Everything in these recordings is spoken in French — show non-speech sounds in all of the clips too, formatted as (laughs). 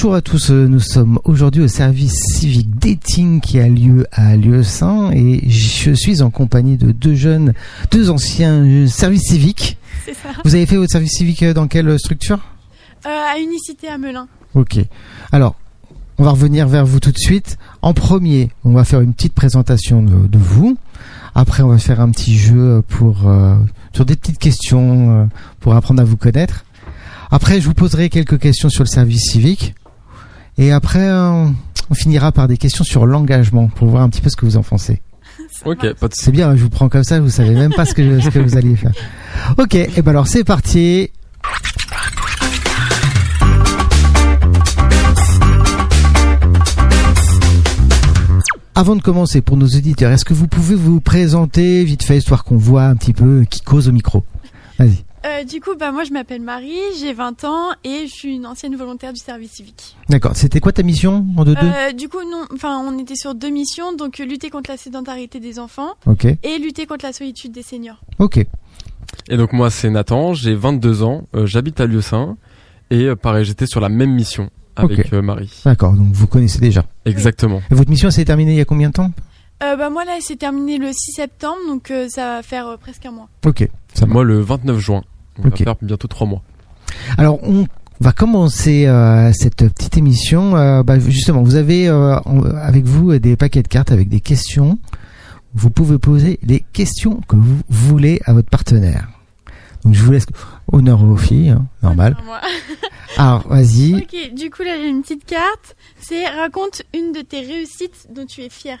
Bonjour à tous, euh, nous sommes aujourd'hui au service civique dating qui a lieu à Lieu-Saint et je suis en compagnie de deux jeunes, deux anciens euh, services civiques. C'est ça. Vous avez fait votre service civique euh, dans quelle structure? Euh, à Unicité à Melun. Ok. Alors, on va revenir vers vous tout de suite. En premier, on va faire une petite présentation de, de vous. Après, on va faire un petit jeu pour euh, sur des petites questions euh, pour apprendre à vous connaître. Après, je vous poserai quelques questions sur le service civique. Et après, on finira par des questions sur l'engagement pour voir un petit peu ce que vous en pensez. Ok, pas de C'est bien, je vous prends comme ça, vous savez même pas ce que, ce que vous allez faire. Ok, et ben alors c'est parti. Avant de commencer, pour nos auditeurs, est-ce que vous pouvez vous présenter vite fait, histoire qu'on voit un petit peu qui cause au micro? Vas-y. Euh, du coup, bah, moi, je m'appelle Marie, j'ai 20 ans et je suis une ancienne volontaire du service civique. D'accord, c'était quoi ta mission en deux deux? Euh, du coup, non, enfin, on était sur deux missions, donc euh, lutter contre la sédentarité des enfants et lutter contre la solitude des seniors. ok. Et donc moi c'est Nathan, j'ai 22 ans, euh, j'habite à Lieu-Saint et euh, pareil j'étais sur la même mission avec euh, Marie. D'accord, donc vous connaissez déjà. Exactement. Et votre mission s'est terminée il y a combien de temps? Euh, bah, moi, là, c'est terminé le 6 septembre, donc euh, ça va faire euh, presque un mois. Ok, ça. Moi le 29 juin. On Ok. va faire bientôt trois mois. Alors, on va commencer euh, cette petite émission. Euh, bah, justement, vous avez euh, avec vous des paquets de cartes avec des questions. Vous pouvez poser les questions que vous voulez à votre partenaire. Donc, je vous laisse honneur aux filles, hein, normal. (laughs) Alors, vas-y. ok, du coup, là, j'ai une petite carte. C'est raconte une de tes réussites dont tu es fier.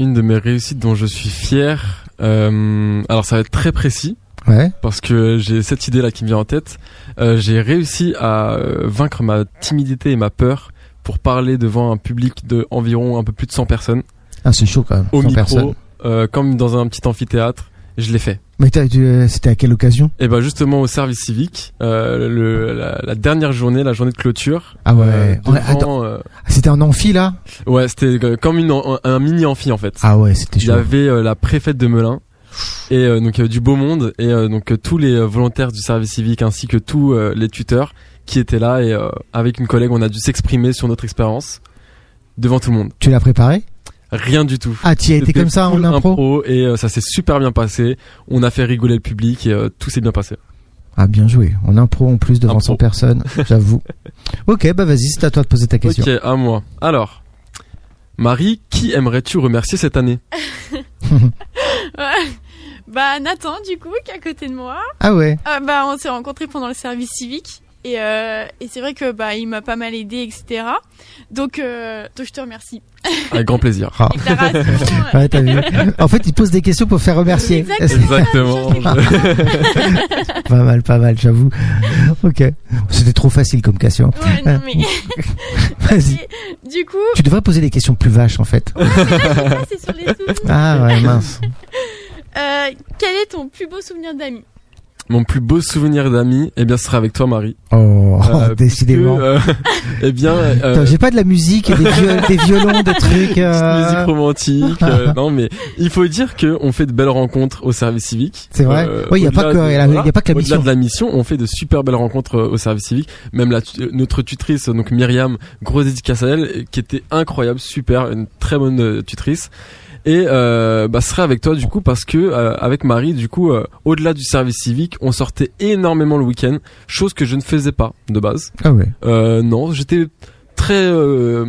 Une de mes réussites dont je suis fier. euh, alors ça va être très précis Ouais. parce que j'ai cette idée là qui me vient en tête. Euh, j'ai réussi à euh, vaincre ma timidité et ma peur pour parler devant un public de environ un peu plus de 100 personnes Ah, c'est chaud quand même. au 100 micro, personnes. euh, comme dans un petit amphithéâtre. Je l'ai fait. Mais euh, c'était à quelle occasion? Et ben justement au service civique, euh, le, la, la dernière journée, la journée de clôture. Ah ouais. euh, devant, euh, C'était en amphi là? Ouais, c'était euh, comme une, un, un mini amphi en fait. Ah ouais, c'était Il y chaud. avait la préfète de Melun et euh, donc il y avait du beau monde et euh, donc euh, tous les euh, volontaires du service civique ainsi que tous euh, les tuteurs qui étaient là et euh, avec une collègue on a dû s'exprimer sur notre expérience devant tout le monde. Tu l'as préparé? Rien du tout. Ah, tu y as été comme ça en full impro? et euh, ça s'est super bien passé. On a fait rigoler le public et euh, tout s'est bien passé. Ah, bien joué. En impro en plus devant Impro. 100 personnes, (laughs) j'avoue. ok, bah vas-y, c'est à toi de poser ta question. Ok, à moi. Alors, Marie, qui aimerais-tu remercier cette année? (laughs) (laughs) Ouais. Bah, Nathan, du coup, qui est à côté de moi. Ah ouais. Ah, bah, on s'est rencontrés pendant le service civique. Et, euh, et c'est vrai que bah il m'a pas mal aidé, etc. Donc, euh, donc je te remercie. Avec grand plaisir. (laughs) Ah. Euh, (laughs) Ouais, t'as vu. En fait, il pose des questions pour faire remercier. Exactement. Exactement. (laughs) Pas mal, pas mal, j'avoue. Ok. C'était trop facile comme question. ouais, non, mais... Vas-y. Du coup, Tu devrais poser des questions plus vaches, en fait. ça, c'est sur les souvenirs. Ah ouais, mince. Euh, quel est ton plus beau souvenir d'amis Mon plus beau souvenir d'amis, eh bien, ce sera avec toi, Marie. Oh, Euh, (laughs) décidément. puisque, euh, (laughs) eh bien, euh, Attends, J'ai pas de la musique, et des, viol- (laughs) des violons, des trucs. euh, musique romantique. euh, non, mais il faut dire que on fait de belles rencontres au service civique. C'est vrai Euh, Oui, il y a pas au-delà que- de- il y a- il y a pas que la au-delà mission. de la mission, on fait de super belles rencontres au service civique. Même la, notre tutrice, donc Myriam, grosse dédicace à elle, qui était incroyable, super, une très bonne tutrice. Et euh, bah, ce serait avec toi du coup parce que euh, avec Marie du coup euh, au-delà du service civique on sortait énormément le week-end chose que je ne faisais pas de base Ah ouais. euh, non j'étais très euh,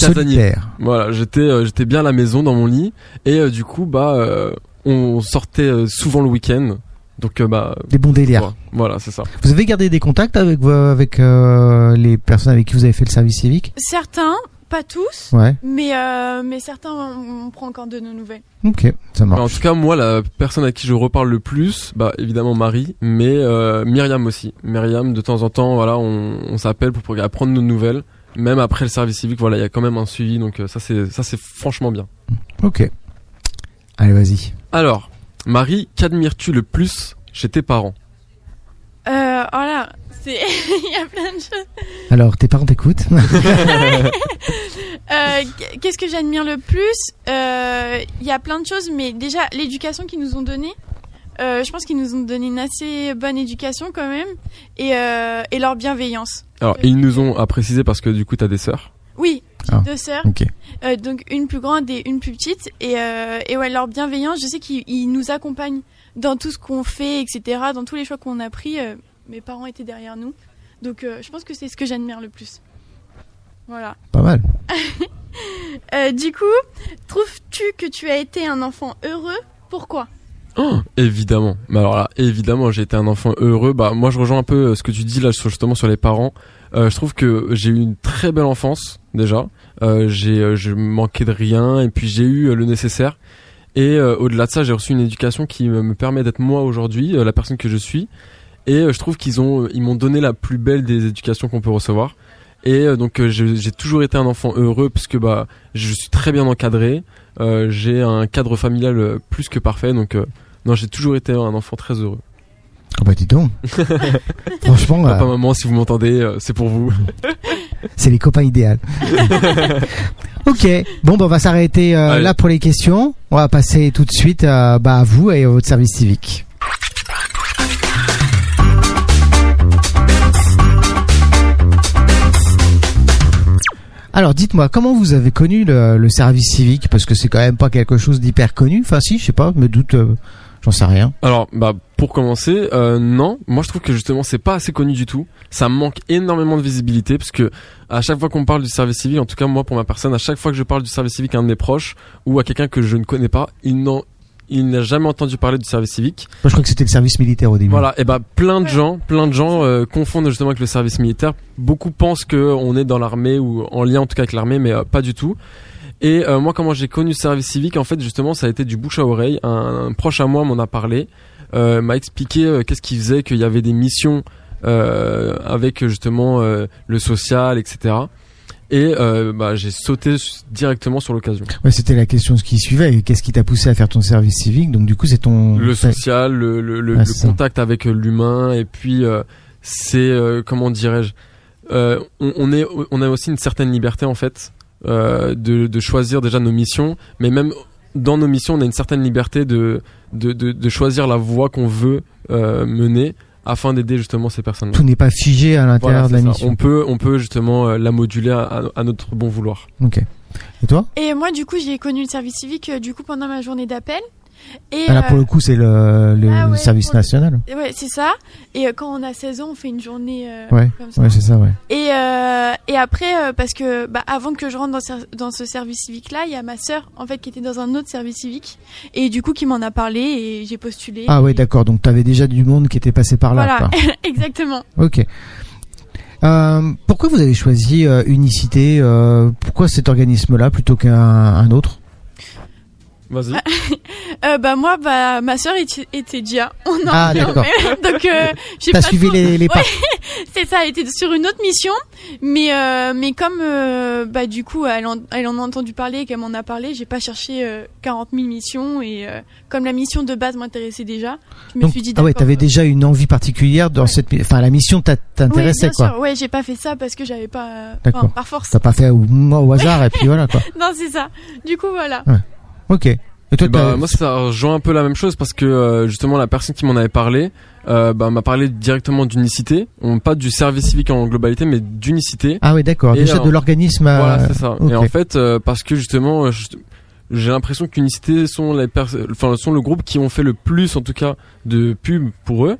Casanier. Solitaire. voilà, j'étais euh, j'étais bien à la maison dans mon lit et euh, du coup bah euh, on sortait souvent le week-end. Donc euh, bah Des bons délires. voilà, voilà, c'est ça. Vous avez gardé des contacts avec, avec euh, les personnes avec qui vous avez fait le service civique? Certains, pas tous, Ouais. mais euh, mais certains, on, on prend encore de nos nouvelles. Ok, ça en marche. tout cas, moi la personne à qui je reparle le plus, bah évidemment Marie, mais euh, Myriam aussi. Myriam de temps en temps, voilà, on, on s'appelle pour, pour apprendre nos nouvelles. Même après le service civique, voilà, il y a quand même un suivi, donc euh, ça c'est ça c'est franchement bien. Ok. Allez, vas-y. Alors, Marie, qu'admires-tu le plus chez tes parents? Euh, voilà, c'est (laughs) il y a plein de choses. Alors, tes parents t'écoutent (laughs) (laughs) Euh, Qu'est-ce que j'admire le plus? Euh, Il y a plein de choses, mais déjà l'éducation qu'ils nous ont donnée. Euh, je pense qu'ils nous ont donné une assez bonne éducation quand même et, euh, et leur bienveillance. Alors, ils nous ont à préciser parce que du coup, t'as des sœurs? Oui, Ah. deux sœurs, Ok. euh, donc une plus grande et une plus petite. Et, euh, et ouais, leur bienveillance, je sais qu'ils ils nous accompagnent dans tout ce qu'on fait, etc. Dans tous les choix qu'on a pris, euh, mes parents étaient derrière nous. Donc euh, je pense que c'est ce que j'admire le plus. Voilà. Pas mal. (laughs) Euh, du coup, trouves-tu que tu as été un enfant heureux? Pourquoi? Oh, évidemment. Mais alors là, évidemment, j'ai été un enfant heureux. Bah, moi, je rejoins un peu euh, ce que tu dis là, justement sur les parents. Euh, je trouve que j'ai eu une très belle enfance déjà. Euh, j'ai, je manquais de rien et puis j'ai eu le nécessaire. Et euh, au-delà de ça, j'ai reçu une éducation qui me me permet d'être moi aujourd'hui, la personne que je suis. Et euh, je trouve qu'ils ont, ils m'ont donné la plus belle des éducations qu'on peut recevoir. Et euh, donc euh, j'ai toujours été un enfant heureux puisque bah je suis très bien encadré. Euh, j'ai un cadre familial euh, plus que parfait. Donc euh, non, j'ai toujours été un enfant très heureux. Oh bah dis donc. (laughs) Franchement, Papa, euh, maman, si vous m'entendez, euh, c'est pour vous. (laughs) c'est les copains idéaux. (laughs) ok. Bon, bah, on va s'arrêter euh, là pour les questions. On va passer tout de suite euh, bah, à vous et à votre service civique. Alors, dites-moi, comment vous avez connu le, service civique? Parce que c'est quand même pas quelque chose d'hyper connu. Enfin, si, je sais pas, me doute, euh, j'en sais rien. Alors, bah pour commencer, euh, non, moi je trouve que justement c'est pas assez connu du tout. Ça manque énormément de visibilité parce que à chaque fois qu'on parle du service civique, en tout cas moi pour ma personne, à chaque fois que je parle du service civique à un de mes proches ou à quelqu'un que je ne connais pas, il n'en il n'a jamais entendu parler du service civique. Moi, je crois que c'était le service militaire au début. Voilà, et bah plein de gens, plein de gens euh, confondent justement avec le service militaire. Beaucoup pensent que on est dans l'armée ou en lien en tout cas avec l'armée, mais euh, pas du tout. Et euh, moi, comment j'ai connu le service civique, en fait, justement, ça a été du bouche à oreille. Un, un proche à moi m'en a parlé, euh, m'a expliqué qu'est-ce qui faisait qu'il y avait des missions euh, avec justement euh, le social, etc. Et euh, bah, j'ai sauté directement sur l'occasion. Ouais, c'était la question qui suivait. Qu'est-ce qui t'a poussé à faire ton service civique? Donc, du coup, c'est ton. le social, le, le, le- ça. contact avec euh, l'humain, et puis euh, c'est euh, comment dirais-je, euh, on, on est, on a aussi une certaine liberté en fait euh, de, de choisir déjà nos missions, mais même dans nos missions, on a une certaine liberté de de, de, de choisir la voie qu'on veut euh, mener afin d'aider justement ces personnes. Tout n'est pas figé à l'intérieur Voilà, de la ça. mission. On peut, on peut justement euh, la moduler à, à- à notre bon vouloir. Ok. Et toi? Et moi, du coup, j'ai connu le service civique euh, du coup pendant ma journée d'appel. Et Ah, Là, pour euh, le coup, c'est le, le ah ouais, service pour le- national. ouais, c'est ça. Et euh, quand on a 16 ans, on fait une journée euh, Ouais, comme ça. Ouais, c'est ça, ouais. Et, euh, et après, parce que bah, avant que je rentre dans, ce- dans ce service civique-là, il y a ma sœur en fait qui était dans un autre service civique et du coup qui m'en a parlé et j'ai postulé. Ah ouais, Et- d'accord. Donc, t'avais déjà du monde qui était passé par là. Voilà, quoi. (laughs) exactement. Ok. Euh, pourquoi vous avez choisi Unicité Pourquoi cet organisme-là plutôt qu'un un autre? Vas-y. (laughs) Euh, bah moi, bah ma sœur était, était déjà. (laughs) On en Ah, d'accord. (laughs) Donc euh, j'ai T'as pas suivi trop- les, les pas. C'est ça, elle était sur une autre mission, mais euh, mais comme euh, bah du coup elle en, elle en a entendu parler et qu'elle m'en a parlé, j'ai pas cherché euh, 40 000 missions et euh, comme la mission de base m'intéressait déjà, je me Donc, suis dit ah ouais, t'avais déjà une envie particulière dans Ouais. cette, enfin, la mission t'intéressait bien quoi. sûr. Ouais, j'ai pas fait ça parce que j'avais pas, euh, D'accord. par force. T'as pas fait au, au hasard et puis voilà quoi. Non, c'est ça. Du coup, voilà. Ok. Et toi, Et bah, moi ça rejoint un peu la même chose parce que euh, justement la personne qui m'en avait parlé euh, bah, m'a parlé directement d'unicité, on pas du service civique en globalité mais d'unicité. ah oui, d'accord. Déjà de l'organisme. euh, Voilà, c'est ça. Et en fait euh, parce que justement euh, je- j'ai l'impression qu'unicité sont les enfin sont le groupe qui ont fait le plus en tout cas de pub pour eux.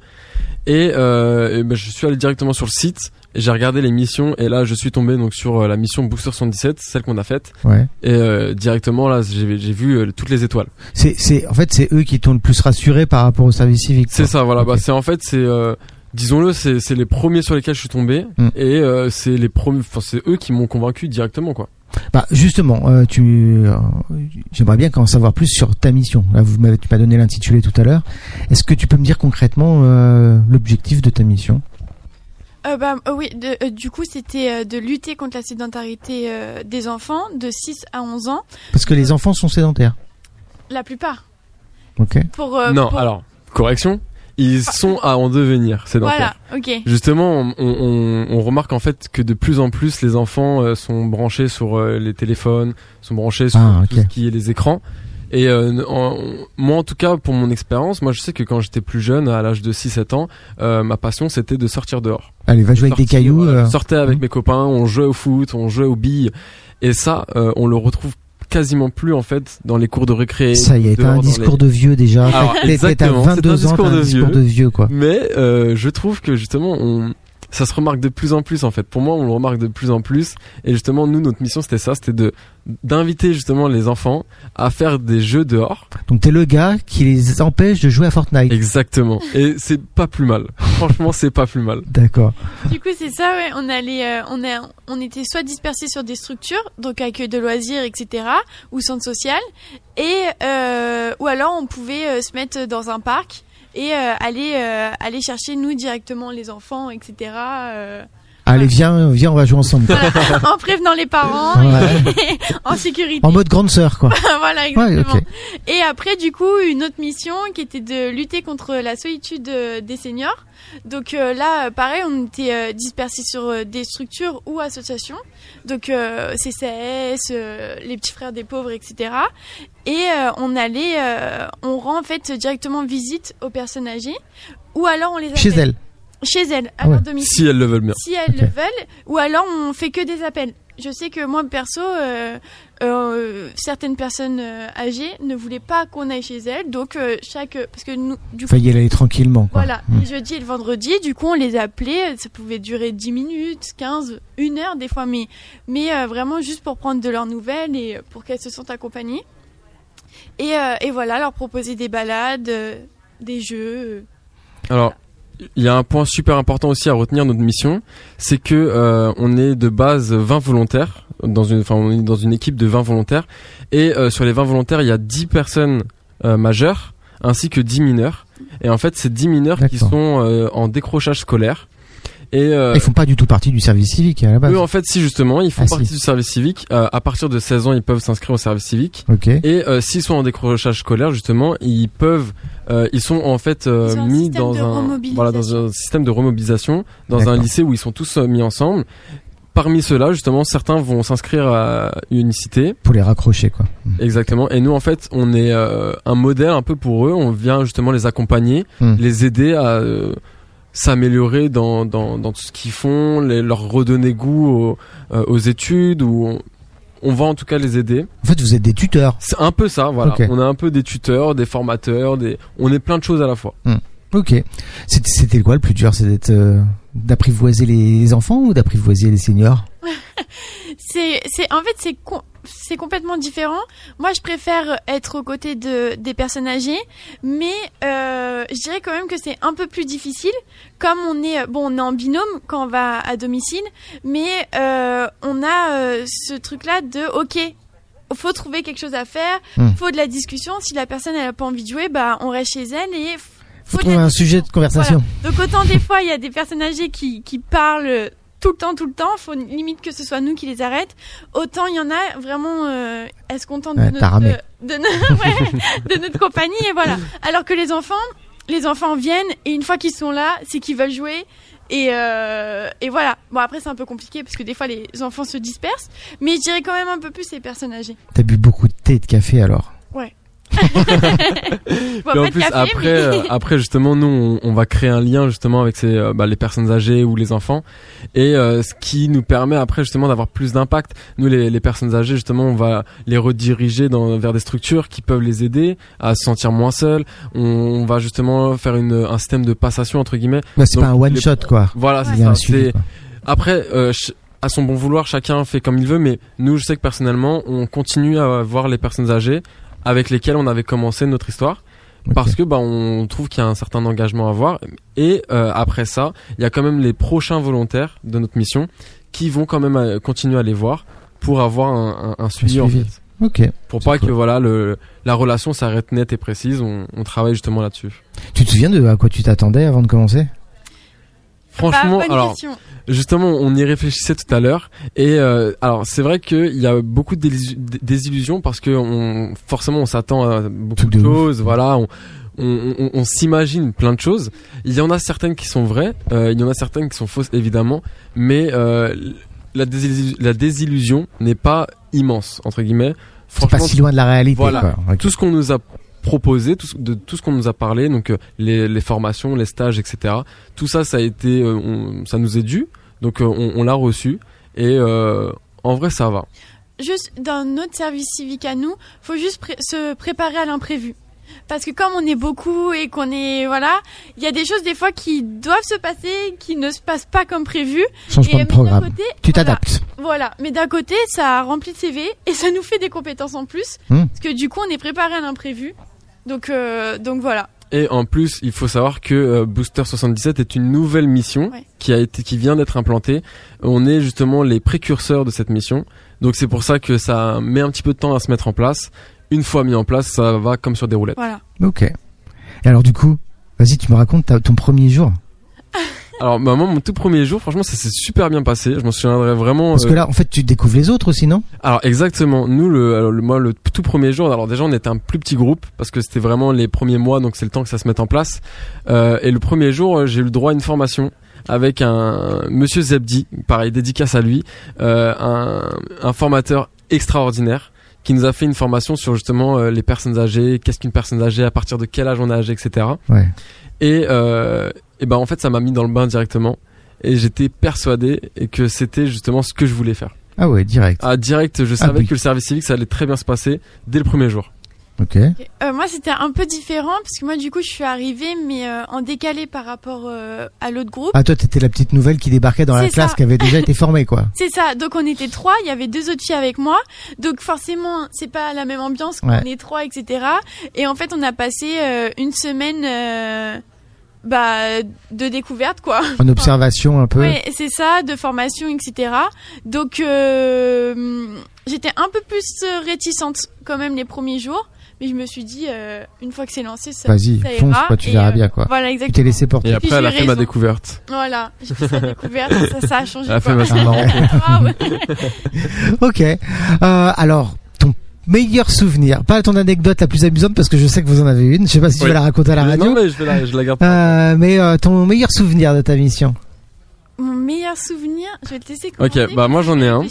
Et, euh, et ben, je suis allé directement sur le site et j'ai regardé les missions et là je suis tombé donc sur euh, la mission Booster 77, celle qu'on a faite Ouais. et euh, directement là j'ai j'ai vu euh, toutes les étoiles. C'est, c'est, en fait, c'est eux qui t'ont le plus rassuré par rapport au service civique. C'est ça, voilà. Bah, c'est en fait, c'est, euh, disons-le, c'est, c'est les premiers sur lesquels je suis tombé, Mm. et euh, c'est les premiers, enfin, c'est eux qui m'ont convaincu directement, quoi. Bah justement, euh, tu, euh, j'aimerais bien en savoir plus sur ta mission. Là, vous m'avez, tu m'as donné l'intitulé tout à l'heure. Est-ce que tu peux me dire concrètement euh, l'objectif de ta mission? Euh, bah, euh, oui, de- euh, du coup, c'était euh, de lutter contre la sédentarité euh, des enfants de 6 à 11 ans, Parce que les enfants sont sédentaires. la plupart. Ok. Pour, euh, non, pour- alors, correction, ils sont à en devenir, c'est Voilà, ok. Justement, on, on, on remarque en fait que de plus en plus les enfants euh, sont branchés sur euh, les téléphones, sont branchés sur Ah, tout ce qui est les écrans. Et euh, en- moi, en tout cas, pour mon expérience, moi, je sais que quand j'étais plus jeune, à l'âge de 6-7 ans, euh, ma passion, c'était de sortir dehors. Allez, va jouer avec des cailloux. euh, sortais avec Mhm. mes copains, on jouait au foot, on jouait aux billes. Et ça, euh, on le retrouve quasiment plus, en fait, dans les cours de récré. Ça y est, t'as un discours les- de vieux déjà. Alors, t'es- T'as exactement, c'est un 22 ans, discours t'as un de discours vieux. de vieux, quoi. Mais euh, je trouve que justement, on, ça se remarque de plus en plus en fait. Pour moi, on le remarque de plus en plus. Et justement, nous, notre mission, c'était ça, c'était de d'inviter justement les enfants à faire des jeux dehors. Donc t'es le gars qui les empêche de jouer à Fortnite. Exactement. Et c'est pas plus mal. (laughs) Franchement, c'est pas plus mal. D'accord. Du coup, c'est ça, ouais. On allait, euh, on a, on était soit dispersés sur des structures, donc accueil de loisirs, etc., ou centre social, et euh, ou alors on pouvait euh, se mettre dans un parc et euh, aller, euh, aller chercher nous directement les enfants, etc. Allez, viens, viens, on va jouer ensemble. voilà, en prévenant les parents, Ouais. (laughs) en sécurité. En mode grande sœur, quoi. (laughs) voilà, Ouais, exactement. Et après, du coup, une autre mission qui était de lutter contre la solitude euh, des seniors. Donc euh, là, pareil, on était euh, dispersés sur euh, des structures ou associations. Donc euh, CCS, euh, les petits frères des pauvres, etc. Et euh, on allait, euh, on rend en fait directement visite aux personnes âgées. Ou alors on les appelle. Chez elle. Chez elles, à Ah ouais. leur domicile Si elles le veulent bien. si elles le veulent, ou alors on fait que des appels. Je sais que moi perso, euh, euh, certaines personnes euh, âgées ne voulaient pas qu'on aille chez elles, donc euh, chaque parce que nous, du coup, Faut y aller tranquillement, quoi. voilà, Mm. les jeudis et le vendredi, du coup on les appelait, ça pouvait durer 10 minutes, 15, une heure des fois, mais mais euh, vraiment juste pour prendre de leurs nouvelles et pour qu'elles se sentent accompagnées. Et, euh, et voilà, leur proposer des balades, euh, des jeux. Alors, il y a un point super important aussi à retenir notre mission, c'est que euh, on est de base 20 volontaires dans une, enfin on est dans une équipe de 20 volontaires et euh, sur les 20 volontaires, il y a 10 personnes euh, majeures ainsi que 10 mineurs. Et en fait, c'est 10 mineurs qui sont euh, en décrochage scolaire. Et euh, Ils font pas du tout partie du service civique à la base. eux, en fait, si justement, ils font Ah, si. partie du service civique, euh, à partir de 16 ans, ils peuvent s'inscrire au service civique. Ok. Et euh, s'ils sont en décrochage scolaire, justement, ils peuvent, euh, ils sont en fait euh, mis dans un, voilà, dans un système de remobilisation, dans un lycée où ils sont tous euh, mis ensemble. Parmi ceux-là, justement, certains vont s'inscrire à Unicité, Pour les raccrocher, quoi. exactement. Et nous, en fait, on est euh, un modèle un peu pour eux. On vient justement les accompagner, Hmm. les aider à euh, s'améliorer dans, dans, dans tout ce qu'ils font, les, leur redonner goût aux, euh, aux études. Ou on, on va en tout cas les aider. En fait, vous êtes des tuteurs. C'est un peu ça, voilà. On a un peu des tuteurs, des formateurs, des, on est plein de choses à la fois. Ok. C'était c'était quoi le plus dur? C'est d'être euh, d'apprivoiser les enfants ou d'apprivoiser les seniors? (laughs) C'est, c'est, en fait, c'est, c'est complètement différent. Moi, je préfère être aux côtés de, des personnes âgées, mais euh, je dirais quand même que c'est un peu plus difficile, comme on est, bon, on est en binôme quand on va à domicile, mais euh, on a euh, ce truc-là de, ok, faut trouver quelque chose à faire, Hmm. faut de la discussion. Si la personne elle a pas envie de jouer, bah on reste chez elle et Faut trouver un sujet de conversation. donc autant des fois il y a des personnes âgées qui, qui parlent tout le temps, tout le temps, faut limite que ce soit nous qui les arrête. Autant il y en a vraiment, euh, elles se contentent Ouais, de, t'as notre, de, no- (laughs) ouais, de notre compagnie et voilà. Alors que les enfants, les enfants viennent et une fois qu'ils sont là, c'est qu'ils veulent jouer. Et, euh, et voilà. Bon après c'est un peu compliqué parce que des fois les enfants se dispersent, mais je dirais quand même un peu plus les personnes âgées. T'as bu beaucoup de thé et de café alors? Bon, (laughs) Pas en de plus, café, après, mais- euh, après justement, nous, on, on va créer un lien justement avec ces, euh, bah, les personnes âgées ou les enfants, et euh, ce qui nous permet après justement d'avoir plus d'impact. Nous, les, les personnes âgées, justement, on va les rediriger dans, vers des structures qui peuvent les aider à se sentir moins seuls. On, on va justement faire une, un système de passation entre guillemets. Bah, C'est pas un one les- shot quoi. Voilà, Ouais. c'est ça. quoi. Après, euh, à son bon vouloir, chacun fait comme il veut, mais nous, je sais que personnellement, on continue à voir les personnes âgées avec lesquelles on avait commencé notre histoire. Parce que bah on trouve qu'il y a un certain engagement à avoir. Et euh, après ça il y a quand même les prochains volontaires de notre mission qui vont quand même euh, continuer à les voir pour avoir un, un- un suivi, en fait. Ok. pour pas cool. que voilà le la relation s'arrête nette et précise. On, on travaille justement là-dessus. Tu te souviens de à quoi tu t'attendais avant de commencer? Franchement Bah, alors. Justement, on y réfléchissait tout à l'heure. Et euh, alors, c'est vrai qu'il y a beaucoup de désillusions parce que on, forcément, on s'attend à beaucoup de choses. Voilà, on, on, on- on s'imagine plein de choses. Il y en a certaines qui sont vraies, euh, il y en a certaines qui sont fausses, évidemment. Mais euh, la, désillu- la désillusion n'est pas immense entre guillemets. C'est pas franchement, si loin de la réalité. Voilà. quoi. Tout ce qu'on nous a proposé, tout, ce- de tout ce qu'on nous a parlé, donc euh, les, les formations, les stages, etc. Tout ça, ça a été, euh, on- ça nous est dû, donc euh, on, on l'a reçu et euh, en vrai, ça va. Juste dans notre service civique à nous, faut juste pré- se préparer à l'imprévu. Parce que comme on est beaucoup et qu'on est voilà, il y a des choses des fois qui doivent se passer, qui ne se passent pas comme prévu. Changement et de programme. côté, Tu voilà, t'adaptes. Voilà, mais d'un côté, ça remplit de CV et ça nous fait des compétences en plus, Hmm. parce que du coup, on est préparé à l'imprévu. Donc euh, donc voilà. Et en plus, il faut savoir que euh, Booster 77 est une nouvelle mission Ouais. qui a été, qui vient d'être implantée. On est justement les précurseurs de cette mission, donc c'est pour ça que ça met un petit peu de temps à se mettre en place. Une fois mis en place, ça va comme sur des roulettes. Voilà. Ok. Et alors du coup, vas-y, tu me racontes ta- ton premier jour. (laughs) Alors, bah, moi, mon tout premier jour, franchement, ça s'est super bien passé. Je m'en souviendrai vraiment. Parce euh, que là, en fait, tu découvres les autres aussi, non? Alors exactement, nous le, alors, le- moi le tout premier jour, alors déjà on était un plus petit groupe parce que c'était vraiment les premiers mois donc c'est le temps que ça se mette en place. Euh, et le premier jour euh, j'ai eu le droit à une formation avec un monsieur Zebdi, pareil dédicace à lui, euh, un, un formateur extraordinaire qui nous a fait une formation sur justement euh, les personnes âgées, qu'est-ce qu'une personne âgée, à partir de quel âge on est âgé, etc. Ouais. Et, euh, et ben en fait ça m'a mis dans le bain directement et j'étais persuadé et que c'était justement ce que je voulais faire. Ah ouais, direct. Ah, direct, je savais oui. que le service civique, ça allait très bien se passer dès le premier jour. Ok. Euh, moi, c'était un peu différent parce que moi, du coup, je suis arrivée, mais euh, en décalé par rapport euh, à l'autre groupe. Ah toi, t'étais la petite nouvelle qui débarquait dans la classe qui avait déjà été formée, quoi. (laughs) C'est ça. Donc, on était trois. Il y avait deux autres filles avec moi. Donc, forcément, c'est pas la même ambiance quand Ouais. on est trois, etc. Et en fait, on a passé euh, une semaine, euh, bah, de découverte, quoi. En observation un peu. Ouais, c'est ça, de formation, etc. Donc, euh, j'étais un peu plus réticente quand même les premiers jours. Mais je me suis dit, euh, une fois que c'est lancé, ça, Vas-y, ça fonce, ira. quoi, tu Et, verras euh, bien, quoi. Voilà, Tu t'es exactement. laissé porter. Et puis après, elle a j'ai fait ma découverte. Voilà, j'ai fait sa découverte, ça, ça a changé. Elle a fait ma (laughs) Saint-Valentin. (laughs) Grave. Ok. Euh, alors, meilleur souvenir, pas ton anecdote la plus amusante parce que je sais que vous en avez une. Je sais pas si tu vas la raconter à la radio. Non, mais je, vais la, je la garde. pas. Euh, mais euh, ton meilleur souvenir de ta mission. Mon meilleur souvenir, je vais te laisser Ok, bah, moi, j'en ai un.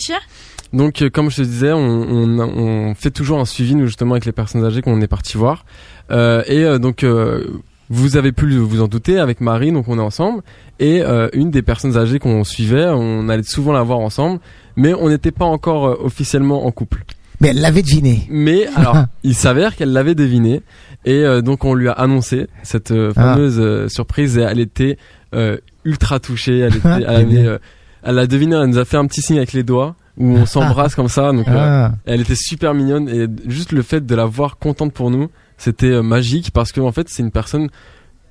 Donc, euh, comme je te disais, on, on, on fait toujours un suivi, nous, justement, avec les personnes âgées qu'on est parti voir. Euh, et euh, donc, euh, vous avez pu vous en douter, avec Marie, donc on est ensemble. Et euh, une des personnes âgées qu'on suivait, on allait souvent la voir ensemble, mais on n'était pas encore euh, officiellement en couple. Mais elle l'avait deviné. Mais (laughs) alors, il s'avère qu'elle l'avait deviné et euh, donc on lui a annoncé cette euh, Ah. fameuse euh, surprise et elle était euh, ultra touchée. Elle, était, (laughs) elle, avait, euh, elle l'a deviné, elle nous a fait un petit signe avec les doigts où on s'embrasse (laughs) comme ça. Donc, euh, Ah. elle était super mignonne et juste le fait de la voir contente pour nous, c'était euh, magique parce que en fait, c'est une personne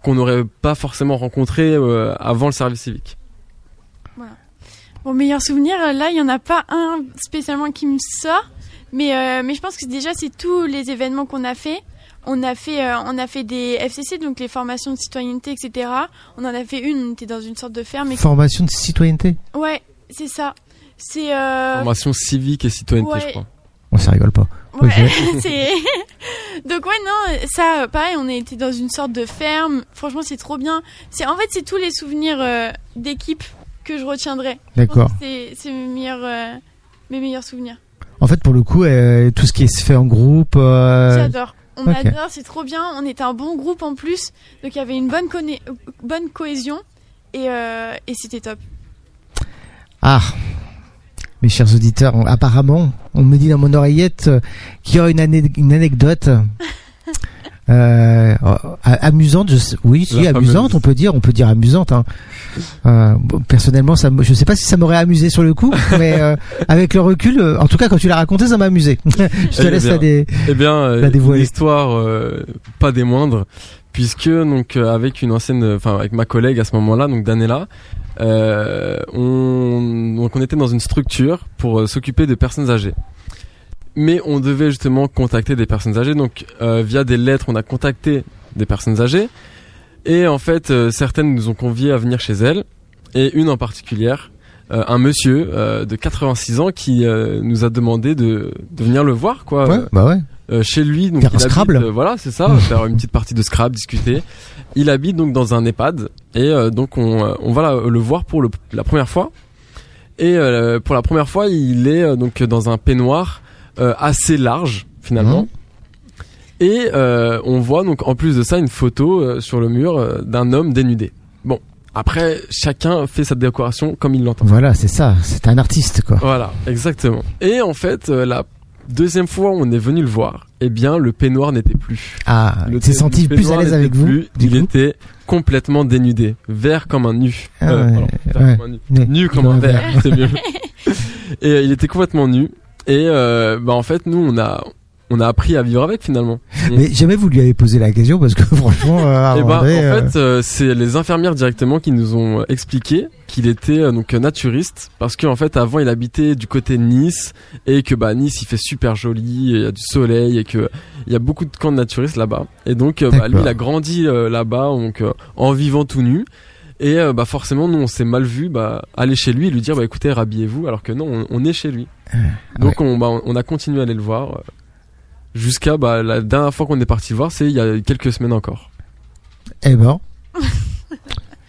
qu'on n'aurait pas forcément rencontrée euh, avant le service civique. Mon meilleur souvenir, là, il y en a pas un spécialement qui me sort, mais euh, mais je pense que déjà c'est tous les événements qu'on a fait. On a fait euh, on a fait des FCC donc les formations de citoyenneté etc. On en a fait une, on était dans une sorte de ferme. Et... Formation de citoyenneté. Ouais, c'est ça. C'est euh... Formation civique et citoyenneté, ouais. je crois. On ça rigole pas. Ouais, Ok. (laughs) c'est (laughs) donc ouais non ça pareil on a été dans une sorte de ferme franchement c'est trop bien c'est en fait c'est tous les souvenirs euh, d'équipe que je retiendrai D'accord. c'est c'est mes meilleurs euh, mes meilleurs souvenirs En fait, pour le coup, euh, tout ce qui se fait en groupe. euh, j'adore. On adore c'est trop bien. On était un bon groupe en plus. Donc il y avait une bonne bonne cohésion. Et euh, et c'était top. Ah, mes chers auditeurs, on- apparemment, on me dit dans mon oreillette euh, qu'il y aura une anecdote (laughs) euh, a- amusante. Je oui, si amusante, on peut dire, on peut dire amusante. Hein. Euh, bon, personnellement, ça, je sais pas si ça m'aurait amusé sur le coup, (laughs) mais euh, avec le recul, euh, en tout cas, quand tu l'as raconté, ça m'a amusé. (laughs) je te Eh laisse bien. la dé... Eh bien, euh, La dévoiler. une histoire euh, pas des moindres, puisque donc euh, avec une ancienne, enfin avec ma collègue à ce moment-là, donc Danella, euh, on donc on était dans une structure pour euh, s'occuper de personnes âgées. Mais on devait justement contacter des personnes âgées, donc euh, via des lettres, on a contacté des personnes âgées, et en fait euh, certaines nous ont conviés à venir chez elles, et une en particulière. euh, un monsieur euh, de 86 ans qui euh, nous a demandé de, de venir le voir quoi Ouais, bah ouais. euh, chez lui. Donc Faire un il habite, Scrabble. voilà, c'est ça, (laughs) faire une petite partie de Scrabble, discuter. Il habite donc dans un EHPAD et euh, donc on, euh, on va la- le voir pour le- la première fois. Et euh, pour la première fois, il est euh, donc dans un peignoir assez large finalement. Mhm. Et euh, on voit donc en plus de ça une photo euh, sur le mur euh, d'un homme dénudé. Bon, après chacun fait sa décoration comme il l'entend. Voilà, c'est ça. C'est un artiste, quoi. Voilà, exactement. Et en fait, euh, la deuxième fois où on est venu le voir, eh bien le peignoir n'était plus. Ah, Le il s'est le senti plus à peignoir l'aise n'était avec vous. plus, du il coup était complètement dénudé, vert comme un nu. Ah Euh, ouais, pardon, vert ouais. comme un nu. Nu comme un verre, (laughs) c'est mieux. (laughs) Et euh, il était complètement nu. Et euh, bah en fait, nous on a on a appris à vivre avec finalement. (laughs) Mais jamais vous lui avez posé la question parce que (laughs) franchement, euh, Et à bah, en André, euh, fait, euh, c'est les infirmières directement qui nous ont expliqué qu'il était euh, donc naturiste parce qu'en fait avant il habitait du côté de Nice et que bah Nice il fait super joli, il y a du soleil et que il y a beaucoup de camps de naturistes là-bas. Et donc bah, lui il a grandi euh, là-bas donc euh, en vivant tout nu. Et euh, bah forcément nous on s'est mal vu bah aller chez lui et lui dire bah écoutez rhabillez-vous alors que non on, on est chez lui. Donc on bah, on a continué à aller le voir euh, jusqu'à bah la dernière fois qu'on est parti le voir c'est il y a quelques semaines encore. eh ben, (laughs)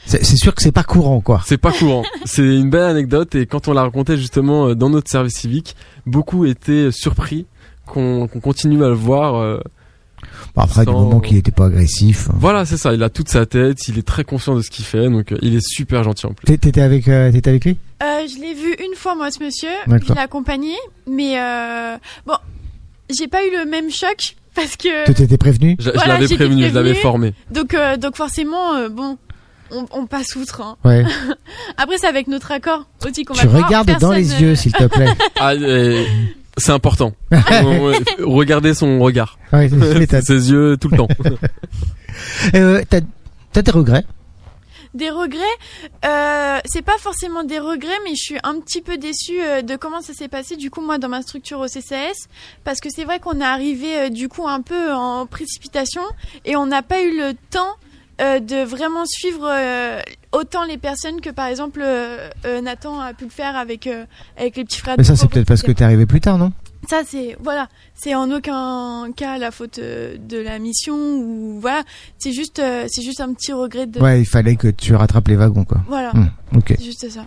c'est sûr que c'est pas courant, quoi. C'est pas courant. C'est une belle anecdote et quand on l'a raconté justement euh, dans notre service civique, beaucoup étaient surpris qu'on qu'on continue à le voir. Bon, après, du Sans- moment qu'il était pas agressif. Voilà, c'est ça. Il a toute sa tête, il est très conscient de ce qu'il fait, donc euh, il est super gentil en plus. T'é- T'étais avec, euh, t'étais avec lui? Euh, je l'ai vu une fois, moi, ce monsieur. Je l'ai accompagné. Mais euh, bon, j'ai pas eu le même choc (laughs) parce que. Tu t'étais prévenu? Je, l'avais prévenu, je l'avais formé. Donc, euh, donc forcément, euh, bon, on, on passe outre. hein. Ouais. (laughs) Après, c'est avec notre accord aussi qu'on va Tu le voir. regardes dans les yeux, s'il te plaît. (laughs) Ah, c'est important. (laughs) Regardez son regard, ouais, m'étonnes. (laughs) ses yeux tout le temps. (laughs) euh, T'as t'as des regrets? Des regrets, euh, c'est pas forcément des regrets, mais je suis un petit peu déçue euh, de comment ça s'est passé du coup moi dans ma structure au CCS, parce que c'est vrai qu'on est arrivé euh, du coup un peu en précipitation et on n'a pas eu le temps euh, de vraiment suivre euh, autant les personnes que par exemple euh, euh, Nathan a pu le faire avec euh, avec les petits frères. Mais ça, c'est peut-être parce que t'es arrivé plus tard, non? Ça c'est voilà, c'est en aucun cas la faute de la mission ou voilà, c'est juste euh, c'est juste un petit regret de Ouais, il fallait que tu rattrapes les wagons, quoi. voilà, Hmm, ok. c'est juste ça.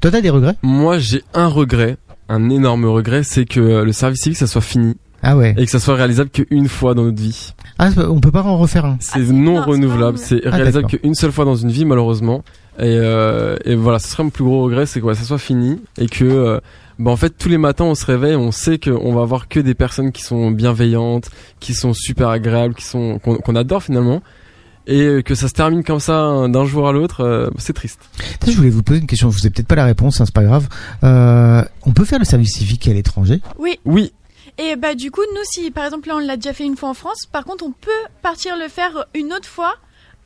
Toi, t'as des regrets? Moi, j'ai un regret, un énorme regret, c'est que le service civique ça soit fini Ah ouais. et que ça soit réalisable qu'une fois dans notre vie. Ah, on peut pas en refaire un. C'est Ah, non non, c'est renouvelable, c'est Ah, réalisable qu'une seule fois dans une vie malheureusement. Et, euh, et voilà, ce serait mon plus gros regret, c'est que ouais, ça soit fini et que euh, bah, en fait tous les matins on se réveille, on sait qu'on va avoir que des personnes qui sont bienveillantes, qui sont super agréables, qui sont qu'on qu'on adore finalement. Et euh, que ça se termine comme ça hein, d'un jour à l'autre, euh, c'est triste. Je voulais vous poser une question. Vous avez peut-être pas la réponse, hein, c'est pas grave. Euh, on peut faire le service civique à l'étranger? Oui, Oui, et bah du coup, nous, si par exemple là on l'a déjà fait une fois en France, par contre on peut partir le faire une autre fois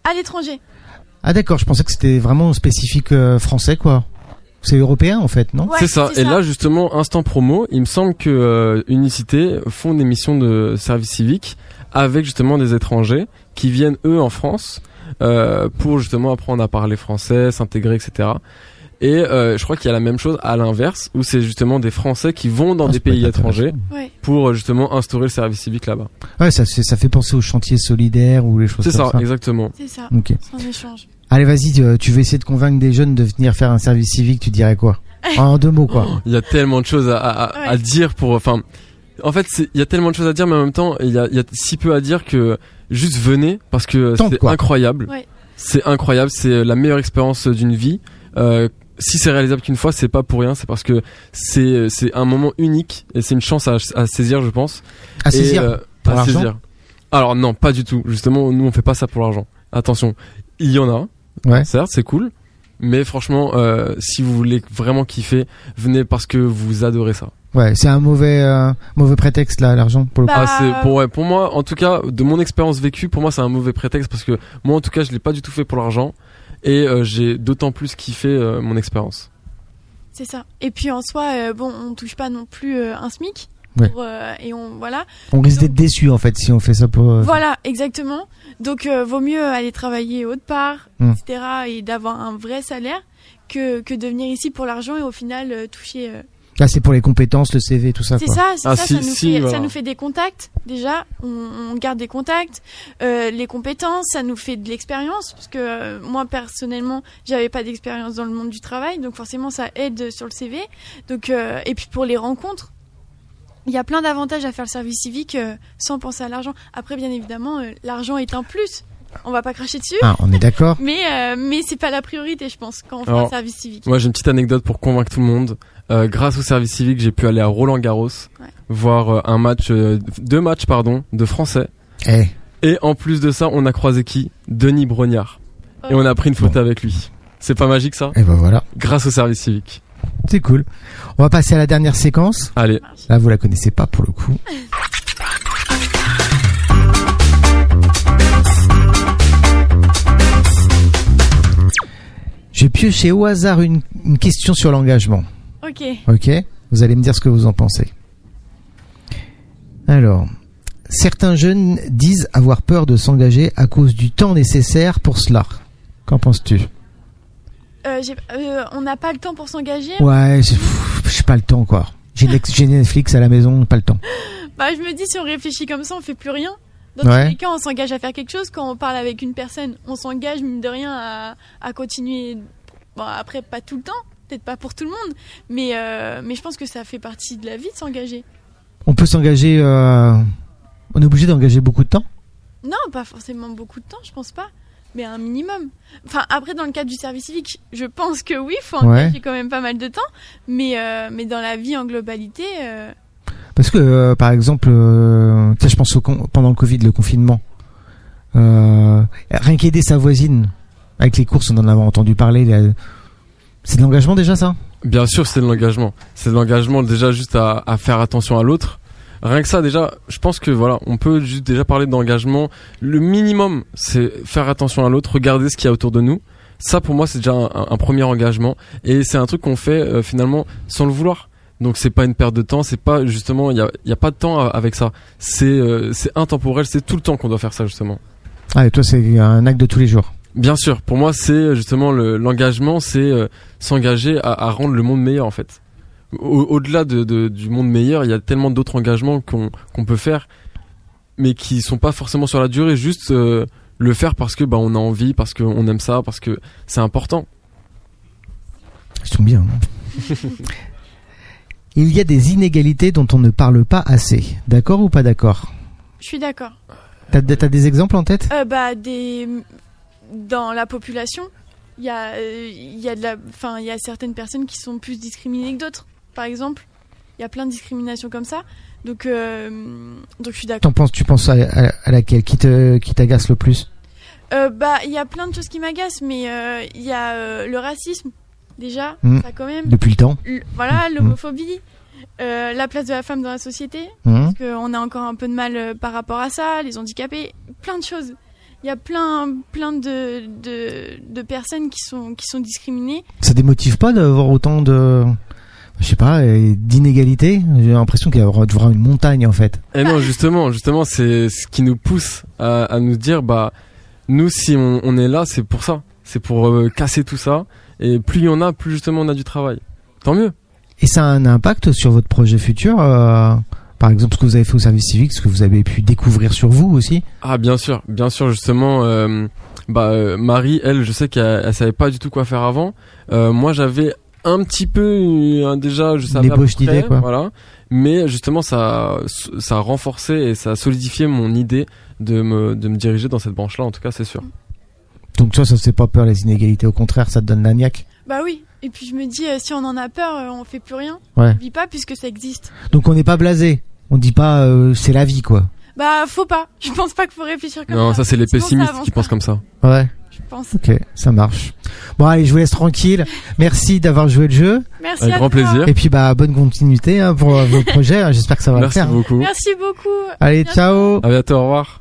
à l'étranger. Ah d'accord, je pensais que c'était vraiment spécifique euh, français, quoi. C'est européen, en fait, non? Ouais, c'est ça. Et là justement, instant promo, il me semble que euh, Unicité font des missions de service civique avec justement des étrangers qui viennent eux en France euh, pour justement apprendre à parler français, s'intégrer, etc. Et euh, je crois qu'il y a la même chose à l'inverse où c'est justement des Français qui vont dans Ah, des pays étrangers. Ouais. pour euh, justement instaurer le service civique là-bas. Ouais, ça, fait- ça fait penser aux chantiers solidaires ou les choses C'est comme ça, ça. exactement. C'est ça. Ok. C'est un échange. Allez, vas-y, tu, tu veux essayer de convaincre des jeunes de venir faire un service civique, tu dirais quoi? (laughs) En deux mots, quoi. Il y a tellement de choses à, à, à Ouais. dire pour. Enfin, en fait, c'est- il y a tellement de choses à dire, mais en même temps, il y a, il y a si peu à dire que juste venez parce que c'est incroyable. Ouais. C'est incroyable, c'est la meilleure expérience d'une vie. Euh, si c'est réalisable qu'une fois, c'est pas pour rien, c'est parce que c'est c'est un moment unique et c'est une chance à, à saisir, je pense. À Et, saisir. euh, pour à l'argent saisir. Alors non, pas du tout. Justement, nous on fait pas ça pour l'argent. Attention, il y en a. Ouais. Certes, c'est cool. Mais franchement, euh, si vous voulez vraiment kiffer, venez parce que vous adorez ça. Ouais, c'est un mauvais, euh, mauvais prétexte, là, l'argent, pour le coup. Bah, Ah, c'est pour ouais, pour moi en tout cas de mon expérience vécue pour moi c'est un mauvais prétexte parce que moi en tout cas je l'ai pas du tout fait pour l'argent et euh, j'ai d'autant plus kiffé euh, mon expérience. C'est ça. Et puis en soi, euh, bon, on touche pas non plus euh, un SMIC. Ouais. Pour, euh, et on voilà. On risque d'être déçu, en fait, si on fait ça pour... euh, Voilà, exactement. Donc euh, vaut mieux aller travailler autre part, Hmm. etc. et d'avoir un vrai salaire que, que de venir ici pour l'argent et au final euh, toucher. Là, c'est pour les compétences, le CV, tout ça, C'est ça, c'est Ah, ça, si, ça, nous si, fait, voilà. ça nous fait des contacts déjà, on, on garde des contacts, euh, les compétences, ça nous fait de l'expérience, parce que euh, moi personnellement, j'avais pas d'expérience dans le monde du travail, donc forcément ça aide sur le CV. Donc euh, et puis pour les rencontres, il y a plein d'avantages à faire le service civique euh, sans penser à l'argent. Après, bien évidemment, euh, l'argent est un plus. On va pas cracher dessus. Ah, on est d'accord. (laughs) Mais, euh, mais c'est pas la priorité, je pense, quand on fait un service civique. Moi, j'ai une petite anecdote pour convaincre tout le monde. Euh, grâce au service civique, j'ai pu aller à Roland Garros Ouais. voir euh, un match, euh, deux matchs pardon, de français. Eh, Et en plus de ça, on a croisé qui? Denis Brognard. Et on a pris une photo avec lui. C'est pas magique ça? Et ben voilà, Grâce au service civique. c'est cool. On va passer à la dernière séquence. Allez, Là, vous la connaissez pas pour le coup. (laughs) J'ai pioché au hasard une, une question sur l'engagement. Ok. Ok Vous allez me dire ce que vous en pensez. Alors, certains jeunes disent avoir peur de s'engager à cause du temps nécessaire pour cela. Qu'en penses-tu? Euh, euh, on n'a pas le temps pour s'engager? Ouais, j'ai pas le temps quoi. J'ai Netflix à la maison, pas le temps. (laughs) Bah, je me dis, si on réfléchit comme ça, on fait plus rien. Dans Ouais. tous les cas, on s'engage à faire quelque chose. Quand on parle avec une personne, on s'engage, mine de rien, à, à continuer. Bon, après, pas tout le temps, peut-être pas pour tout le monde, mais, euh, mais je pense que ça fait partie de la vie de s'engager. On peut s'engager. euh, On est obligé d'engager beaucoup de temps. Non, pas forcément beaucoup de temps, je pense pas, mais un minimum. Enfin, après, dans le cadre du service civique, je pense que oui, faut Ouais. engager quand même pas mal de temps, mais, euh, mais dans la vie en globalité, Parce que, par exemple, je pense au pendant le Covid, le confinement, rien qu'aider sa voisine avec les courses, on en a entendu parler. là. C'est de l'engagement déjà, ça? Bien sûr, c'est de l'engagement. C'est de l'engagement déjà juste à, à faire attention à l'autre. Rien que ça, déjà, je pense que voilà, on peut juste déjà parler d'engagement. Le minimum, c'est faire attention à l'autre, regarder ce qu'il y a autour de nous. Ça, pour moi, c'est déjà un, un premier engagement, et c'est un truc qu'on fait euh, finalement sans le vouloir. Donc c'est pas une perte de temps, c'est pas justement, il y a, y a pas de temps à- avec ça. C'est euh, c'est intemporel, c'est tout le temps qu'on doit faire ça justement. Ah, et toi, c'est un acte de tous les jours. Bien sûr, pour moi, c'est justement le- l'engagement, c'est euh, s'engager à, à rendre le monde meilleur en fait. Au- Au-delà de, de- du monde meilleur, il y a tellement d'autres engagements qu'on peut faire, mais qui sont pas forcément sur la durée. Juste euh, le faire parce que bah on a envie, parce qu'on aime ça, parce que c'est important. Ils sont bien. hein. (laughs) Il y a des inégalités dont on ne parle pas assez. D'accord ou pas d'accord? Je suis d'accord. T'as t'as des exemples en tête? Euh, bah, des... Dans la population, il y, a, euh, il y, a de la... enfin, il y a certaines personnes qui sont plus discriminées que d'autres, par exemple. Il y a plein de discriminations comme ça. Donc, euh, donc je suis d'accord. Penses, tu penses à, à- à laquelle? Qui te qui t'agace le plus? Euh, bah, il y a plein de choses qui m'agacent, mais euh, il y a le racisme, déjà, Mm. ça quand même. depuis le temps voilà, l'homophobie, euh, la place de la femme dans la société, Hein parce qu'on a encore un peu de mal par rapport à ça, les handicapés, plein de choses. Il y a plein, plein de, de, de personnes qui sont, qui sont discriminées. Ça démotive pas d'avoir autant de je sais pas d'inégalités? J'ai l'impression qu'il y aura devra une montagne en fait. Et non, justement, justement, c'est ce qui nous pousse à, à nous dire, bah, nous, si on, on est là, c'est pour ça. C'est pour euh, casser tout ça. Et plus il y en a, plus justement on a du travail. Tant mieux. Et ça a un impact sur votre projet futur euh, par exemple ce que vous avez fait au service civique, ce que vous avez pu découvrir sur vous aussi Ah, bien sûr, bien sûr, justement, euh, bah, euh, Marie, elle, je sais qu'elle elle savait pas du tout quoi faire avant. Euh, moi, j'avais un petit peu, euh, déjà, je savais à peu ébauche près, d'idées, quoi. Voilà. Mais justement, ça, ça a renforcé et ça a solidifié mon idée de me, de me diriger dans cette branche-là, en tout cas, c'est sûr. Donc toi ça te fait pas peur les inégalités, au contraire ça te donne la niaque. Bah oui. Et puis je me dis, euh, si on en a peur, euh, on fait plus rien. Ouais. On vit pas puisque ça existe. Donc on n'est pas blasé. On dit pas euh, c'est la vie quoi. Bah, faut pas. Je pense pas qu'il faut réfléchir comme Non, ça. ça, c'est les Sinon, ça pessimistes qui pensent comme ça. Ouais. Je pense. Ok, ça marche. Bon allez, je vous laisse tranquille. Merci d'avoir joué le jeu. Merci Avec à grand toi. plaisir. Et puis bah bonne continuité hein, pour euh, vos projets. hein. J'espère que ça va Merci le faire. beaucoup. Merci beaucoup. Allez, ciao. À bientôt, au revoir.